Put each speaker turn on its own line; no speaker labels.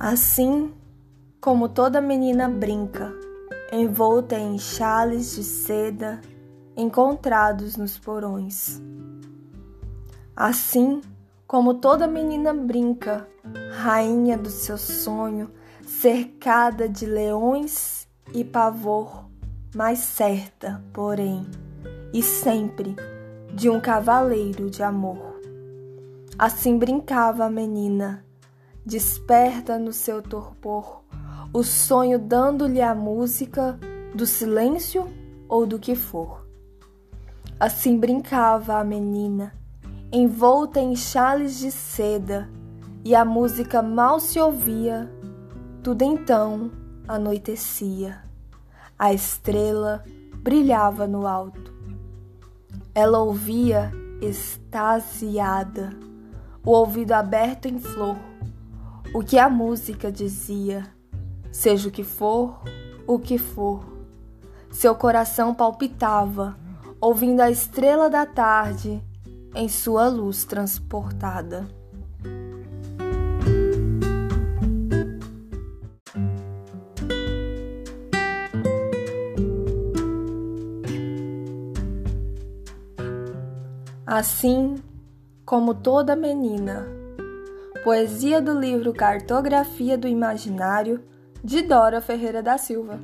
Assim como toda menina brinca, envolta em chales de seda encontrados nos porões. Assim como toda menina brinca, rainha do seu sonho, cercada de leões e pavor, mais certa, porém, e sempre de um cavaleiro de amor. Assim brincava a menina, desperta no seu torpor, o sonho dando-lhe a música do silêncio ou do que for. Assim brincava a menina, envolta em chales de seda, e a música mal se ouvia, tudo então anoitecia. A estrela brilhava no alto. Ela ouvia extasiada, o ouvido aberto em flor, o que a música dizia, seja o que for, o que for. Seu coração palpitava, ouvindo a estrela da tarde em sua luz transportada. Assim como toda menina. Poesia do livro Cartografia do Imaginário, de Dora Ferreira da Silva.